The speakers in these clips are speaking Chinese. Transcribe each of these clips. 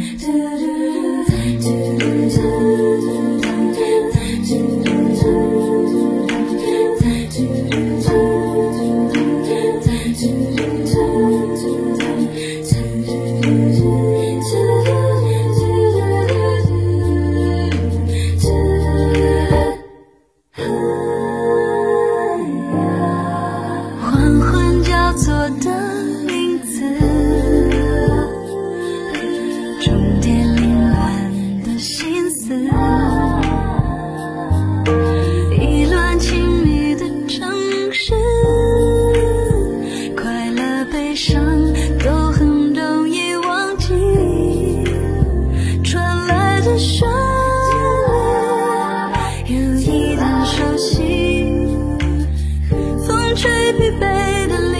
缓疲惫的理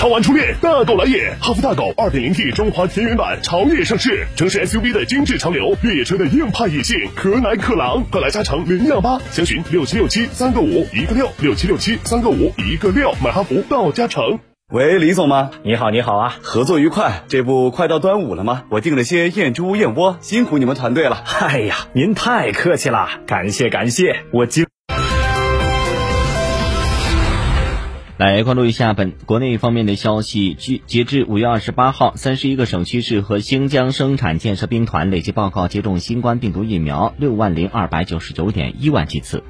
超玩初恋，大狗来也！哈弗大狗 2.0T 中华田园版潮野上市，城市 SUV 的精致潮流，越野车的硬派野性，可奶可狼，快来加诚零幺八，详询六七六七三个五一个六六七六七三个五一个六，买哈弗到加诚。喂，李总吗？你好，你好啊！合作愉快。这不快到端午了吗？我订了些燕猪、燕窝，辛苦你们团队了。哎呀，您太客气了，感谢感谢，我今。来关注一下本国内方面的消息。据截至五月二十八号，三十一个省区市和新疆生产建设兵团累计报告接种新冠病毒疫苗六万零二百九十九点一万剂次。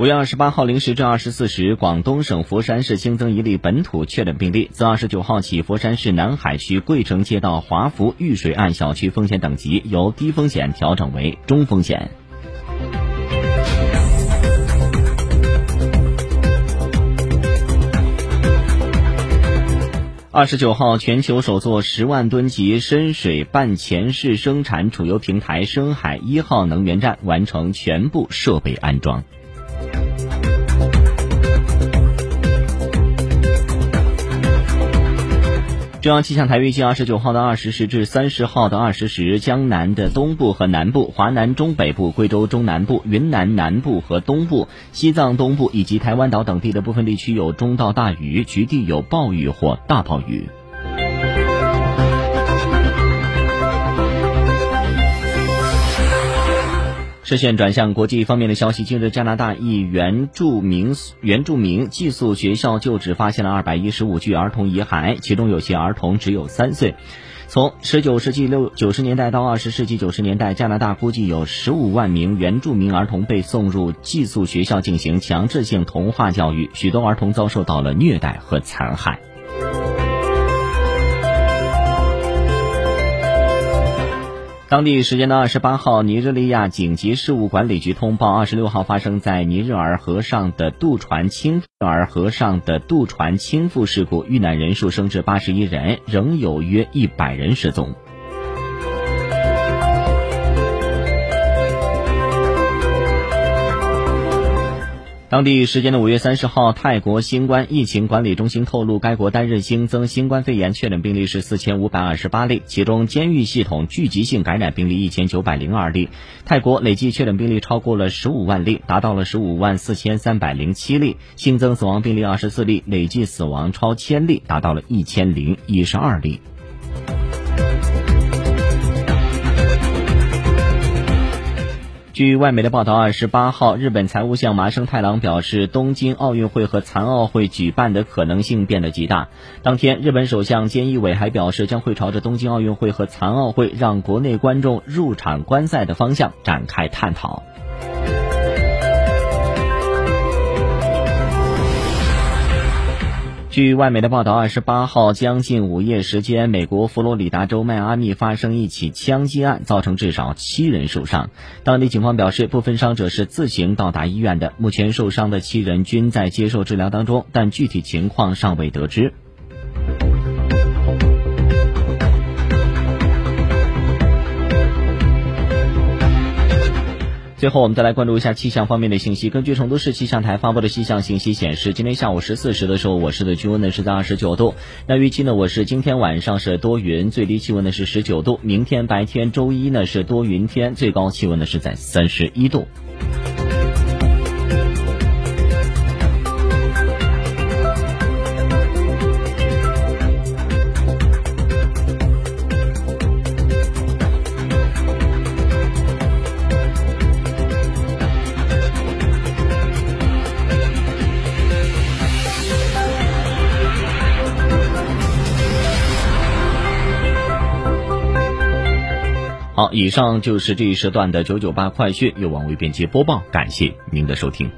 五月二十八号零时至二十四时，广东省佛山市新增一例本土确诊病例。自二十九号起，佛山市南海区桂城街道华福玉水岸小区风险等级由低风险调整为中风险。二十九号，全球首座十万吨级深水半潜式生产储油平台深海一号能源站完成全部设备安装。中央气象台预计，二十九号的二十时至三十号的二十时，江南的东部和南部、华南中北部、贵州中南部、云南南部和东部、西藏东部以及台湾岛等地的部分地区有中到大雨，局地有暴雨或大暴雨。视线转向国际方面的消息，近日加拿大一原住民原住民寄宿学校旧址发现了二百一十五具儿童遗骸，其中有些儿童只有三岁。从十九世纪六九十年代到二十世纪九十年代，加拿大估计有十五万名原住民儿童被送入寄宿学校进行强制性同化教育，许多儿童遭受到了虐待和残害。当地时间的二十八号，尼日利亚紧急事务管理局通报，二十六号发生在尼日尔河上的渡船倾尔河上的渡船倾覆事故，遇难人数升至八十一人，仍有约一百人失踪。当地时间的五月三十号，泰国新冠疫情管理中心透露，该国单日新增新冠肺炎确诊病例是四千五百二十八例，其中监狱系统聚集性感染病例一千九百零二例。泰国累计确诊病例超过了十五万例，达到了十五万四千三百零七例，新增死亡病例二十四例，累计死亡超千例，达到了一千零一十二例。据外媒的报道，二十八号，日本财务相麻生太郎表示，东京奥运会和残奥会举办的可能性变得极大。当天，日本首相菅义伟还表示，将会朝着东京奥运会和残奥会让国内观众入场观赛的方向展开探讨。据外媒的报道，二十八号将近午夜时间，美国佛罗里达州迈阿密发生一起枪击案，造成至少七人受伤。当地警方表示，部分伤者是自行到达医院的。目前受伤的七人均在接受治疗当中，但具体情况尚未得知。最后，我们再来关注一下气象方面的信息。根据成都市气象台发布的气象信息显示，今天下午十四时的时候，我市的气温呢是在二十九度。那预计呢，我市今天晚上是多云，最低气温呢是十九度。明天白天周一呢是多云天，最高气温呢是在三十一度。好，以上就是这一时段的九九八快讯，由王维编辑播报，感谢您的收听。